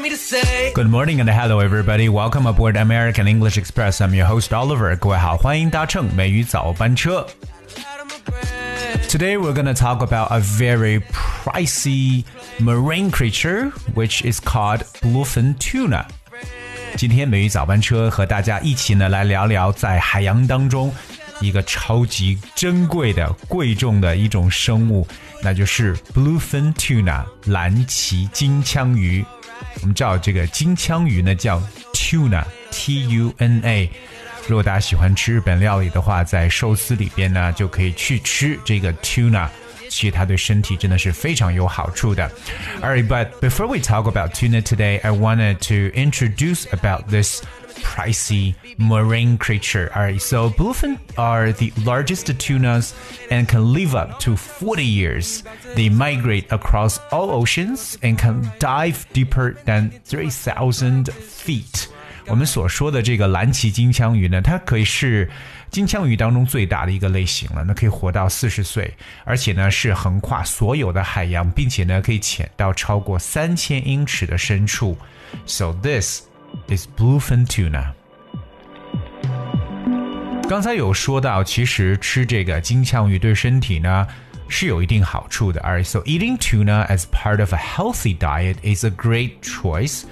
what you want me to say. Good morning and hello everybody. Welcome aboard American English Express. I'm your host Oliver. 各位好，欢迎搭乘美语早班车。 Out of my breath. Today we're going to talk about a very pricey marine creature, which is called bluefin tuna. 今天美语早班车和大家一起呢来聊聊在海洋当中一个超级珍贵的、贵重的一种生物，那就是 bluefin tuna 蓝鳍金枪鱼。 我们知道这个金枪鱼呢叫 tuna，t u n a。如果大家喜欢吃日本料理的话，在寿司里边呢就可以去吃这个 tuna。其实它对身体真的是非常有好处的。Alright, but before we talk about tuna today, I wanted to introduce about this pricey marine creature. Alright, so bluefin are the largest tunas and can live up to 40 years. They migrate across all oceans and can dive deeper than 3,000 feet. 我们所说的这个蓝鳍金枪鱼呢，它可以是金枪鱼当中最大的一个类型了，那可以活到四十岁，而且呢是横跨所有的海洋，并且呢可以潜到超过三千英尺的深处。So this is bluefin tuna. 刚才有说到，其实吃这个金枪鱼对身体呢是有一定好处的。Alright, so eating tuna as part of a healthy diet is a great choice.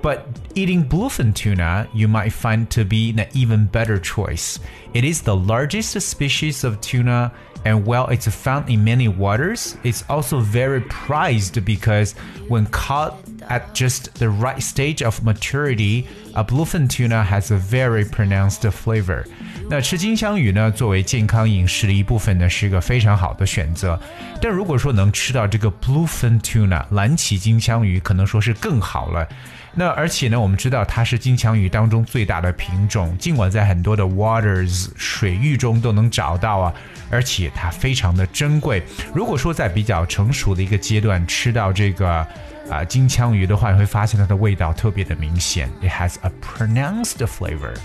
But eating bluefin tuna, you might find to be an even better choice. It is the largest species of tuna, and while it's found in many waters, it's also very prized because when caught at just the right stage of maturity, a bluefin tuna has a very pronounced flavor. 那吃金枪鱼呢，作为健康饮食的一部分呢，是一个非常好的选择。但如果说能吃到这个 bluefin tuna 蓝鳍金枪鱼，可能说是更好了。那而且呢，我们知道它是金枪鱼当中最大的品种，尽管在很多的 waters 水域中都能找到啊，而且它非常的珍贵。如果说在比较成熟的一个阶段吃到这个啊金枪鱼的话你会发现它的味道特别的明显。It has a pronounced flavor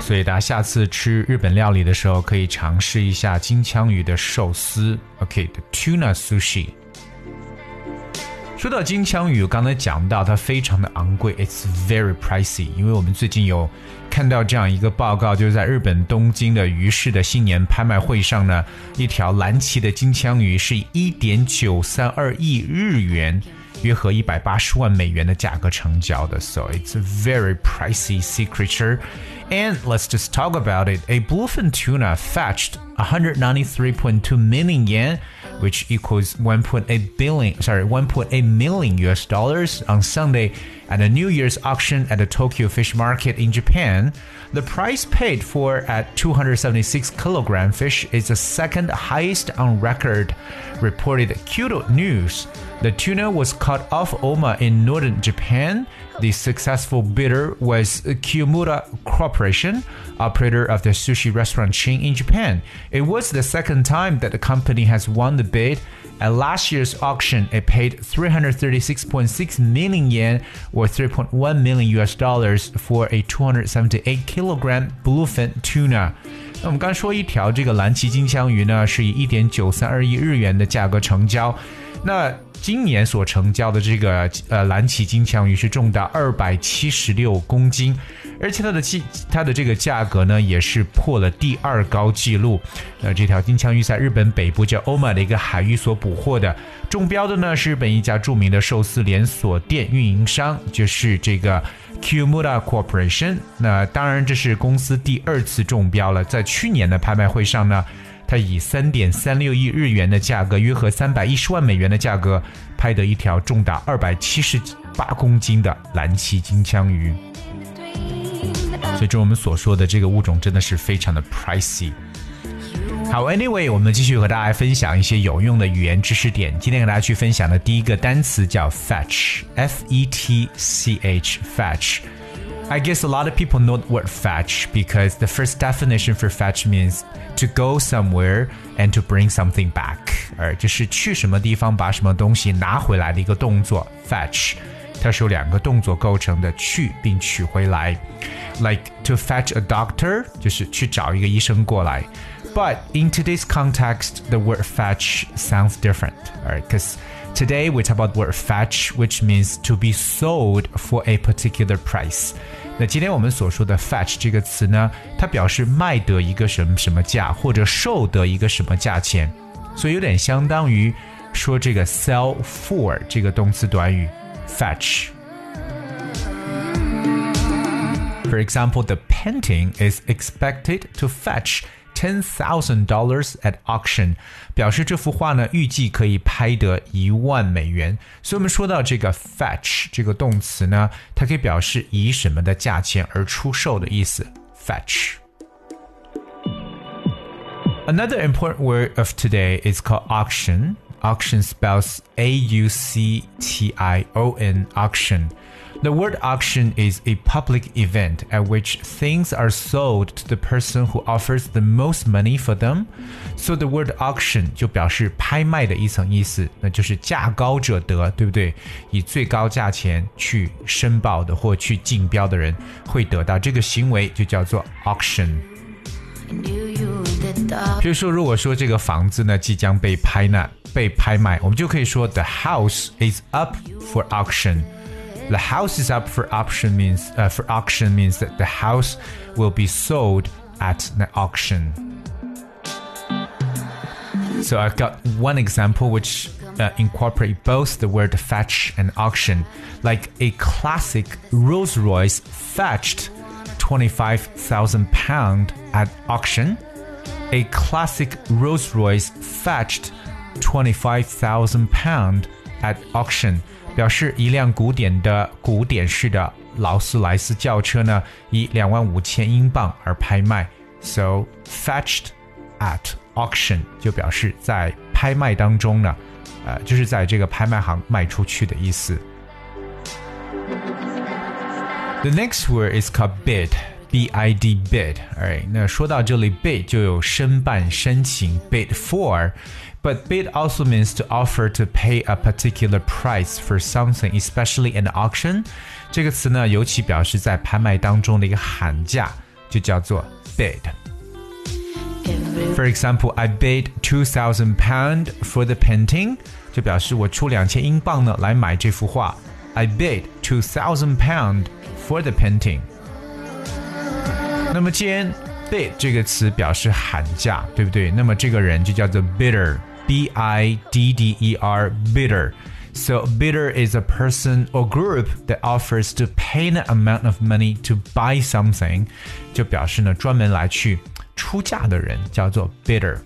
所以大家下次吃日本料理的时候可以尝试一下金枪鱼的寿司。Oktuna sushi 说到金枪鱼，我刚才讲到它非常的昂贵，it's very pricey。因为我们最近有看到这样一个报告，就是在日本东京的鱼市的新年拍卖会上呢，一条蓝鳍的金枪鱼是一点九三二亿日元。约合一百八十万美元的价格成交的，so it's a very pricey Secreture. And let's just talk about it. A bluefin tuna fetched 193.2 million yen, which equals 1.8 billion, sorry, 1.8 million US dollars on Sunday at a New Year's auction at the Tokyo Fish Market in Japan. The price paid for at 276 kilogram fish is the second highest on record, reported Kyodo News. The tuna was caught off Oma in northern Japan. The successful bidder was Kiyomura Corporation, operator of the sushi restaurant chain in Japan. It was the second time that the company has won the bid. At last year's auction, it paid 336.6 million yen or 3.1 million US dollars for a 278 kilogram bluefin tuna. 那我们刚说一条这个蓝鳍金枪鱼呢，是以一点九三二亿日元的价格成交。那 今年所成交的这个呃蓝鳍金枪鱼是重达二百七十六公斤，而且它的价它的这个价格呢也是破了第二高纪录。那这条金枪鱼在日本北部叫欧马的一个海域所捕获的，中标的呢是日本一家著名的寿司连锁店运营商，就是这个 Kiyomura Corporation。那当然这是公司第二次中标了，在去年的拍卖会上呢。它以三点三六亿日元的价格，约合三百一十万美元的价格，拍得一条重达二百七十八公斤的蓝鳍金枪鱼。所以，这我们所说的这个物种真的是非常的 pricey。好，Anyway，我们继续和大家分享一些有用的语言知识点。今天和大家去分享的第一个单词叫 fetch，f e t c h，fetch。I guess a lot of people know the word fetch because the first definition for fetch means to go somewhere and to bring something back，而就是去什么地方把什么东西拿回来的一个动作。fetch，它是由两个动作构成的，去并取回来。Like to fetch a doctor，就是去找一个医生过来。But in today's context, the word fetch sounds different, right? Because Today we talk about the word fetch, which means to be sold for a particular price. 那今天我们所说的 fetch 这个词呢，它表示卖得一个什么什么价，或者售得一个什么价钱，所以有点相当于说这个 sell for 这个动词短语 fetch。For example, the painting is expected to fetch ten thousand dollars at auction，表示这幅画呢预计可以拍得一万美元。所以我们说到这个 fetch 这个动词呢，它可以表示以什么的价钱而出售的意思。fetch。Another important word of today is called auction. Auction spells A U C T I O N auction. The word auction is a public event at which things are sold to the person who offers the most money for them. So the word auction 就表示拍卖的一层意思，那就是价高者得，对不对？以最高价钱去申报的或去竞标的人会得到这个行为，就叫做 auction。 Knew you in the dark. 比如说，如果说这个房子呢即将被拍卖、被拍卖，我们就可以说 The house is up for auction. The house is up for auction means uh, for auction means that the house will be sold at an auction. So I've got one example which uh, incorporate both the word fetch and auction. Like a classic Rolls Royce fetched 25,000 pound at auction. A classic Rolls Royce fetched 25,000 pound at auction，表示一辆古典的古典式的劳斯莱斯轿车呢，以两万五千英镑而拍卖。So fetched at auction 就表示在拍卖当中呢，呃，就是在这个拍卖行卖出去的意思。The next word is called bid. B-I-D bid. Alright，那说到这里，bid 就有申办、申请 bid for。But bid also means to offer to pay a particular price for something, especially an auction. 这个词呢，尤其表示在拍卖当中的一个喊价，就叫做 bid。 Every For example, I bid two thousand pound for the painting，就表示我出两千英镑呢来买这幅画。I bid two thousand pound for the painting。 那么既然 bid 这个词表示喊价，对不对？那么这个人就叫做 bidder，b i d d e r bidder。So bidder is a person or group that offers to pay an amount of money to buy something，就表示呢专门来去出价的人叫做 bidder。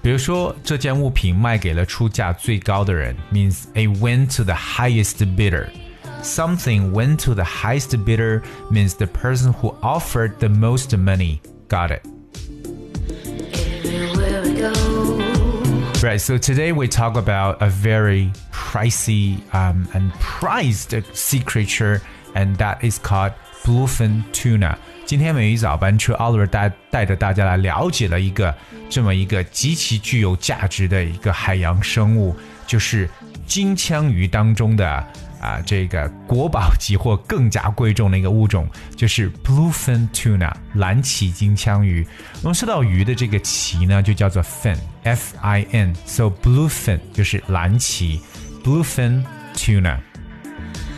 比如说，这件物品卖给了出价最高的人，means it went to the highest bidder。 Something went to the highest bidder means the person who offered the most money got it. everywhere we go. Right, so today we talk about a very pricey um, and prized sea creature, and that is called bluefin tuna. 今天美语早班车 Oliver 带带着大家来了解了一个这么一个极其具有价值的一个海洋生物，就是金枪鱼当中的 啊这个国宝级或更加贵重的一个物种，就是 bluefin tuna 蓝鳍金枪鱼。我们说到鱼的这个鳍呢，就叫做 fin，f i n，so bluefin 就是蓝鳍，bluefin tuna。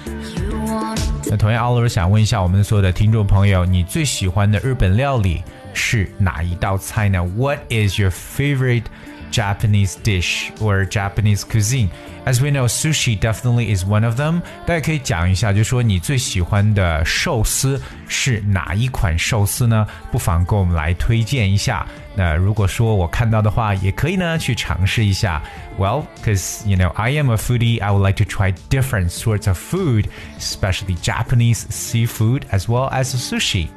You wanna 那同样，想问一下我们所有的听众朋友，你最喜欢的日本料理是哪一道菜呢？What is your favorite Japanese dish or Japanese cuisine? As we know, sushi definitely is one of them. 大家可以讲一下，就说你最喜欢的寿司是哪一款寿司呢？不妨给我们来推荐一下。那如果说我看到的话，也可以呢去尝试一下。Well, because you know I am a foodie, I would like to try different sorts of food, especially Japanese seafood as well as sushi.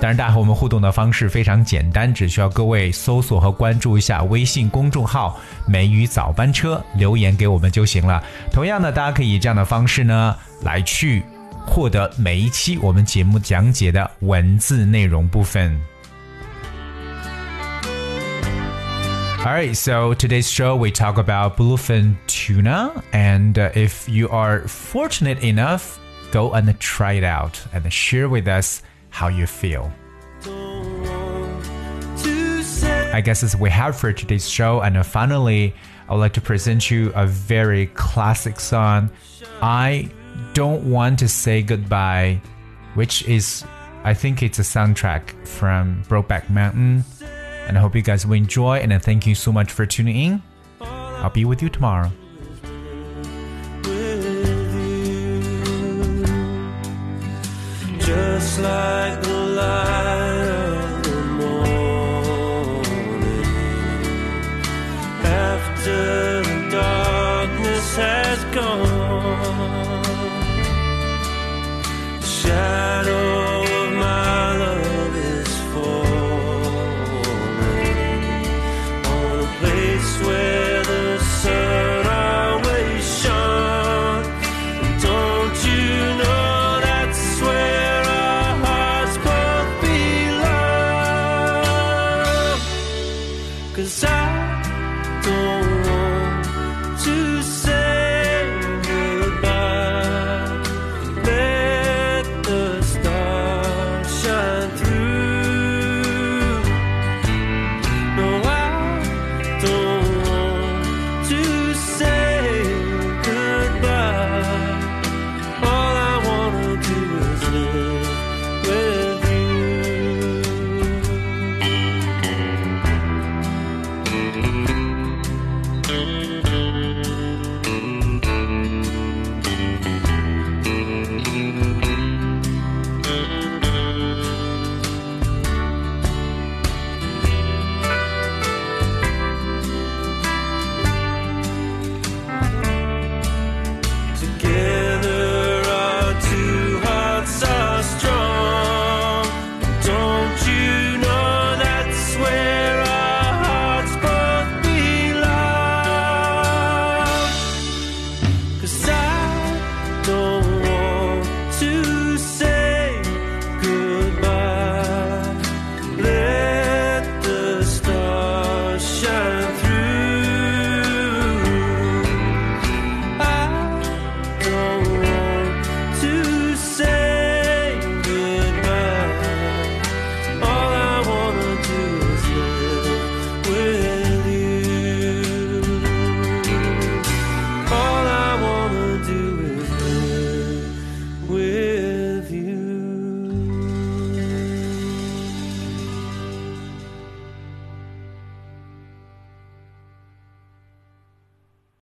当然，大家和我们互动的方式非常简单，只需要各位搜索和关注一下微信公众号“美语早班车”，留言给我们就行了。同样呢，大家可以以这样的方式呢来去获得每一期我们节目讲解的文字内容部分。Alright, so today's show we talk about bluefin tuna, and uh, if you are fortunate enough, go and try it out and share with us how you feel. I guess that's we have for today's show. And uh, finally, I would like to present you a very classic song. I don't want to say goodbye, which is, I think it's a soundtrack from Brokeback Mountain. And I hope you guys will enjoy. And uh, thank you so much for tuning in. I'll be with you tomorrow. Just like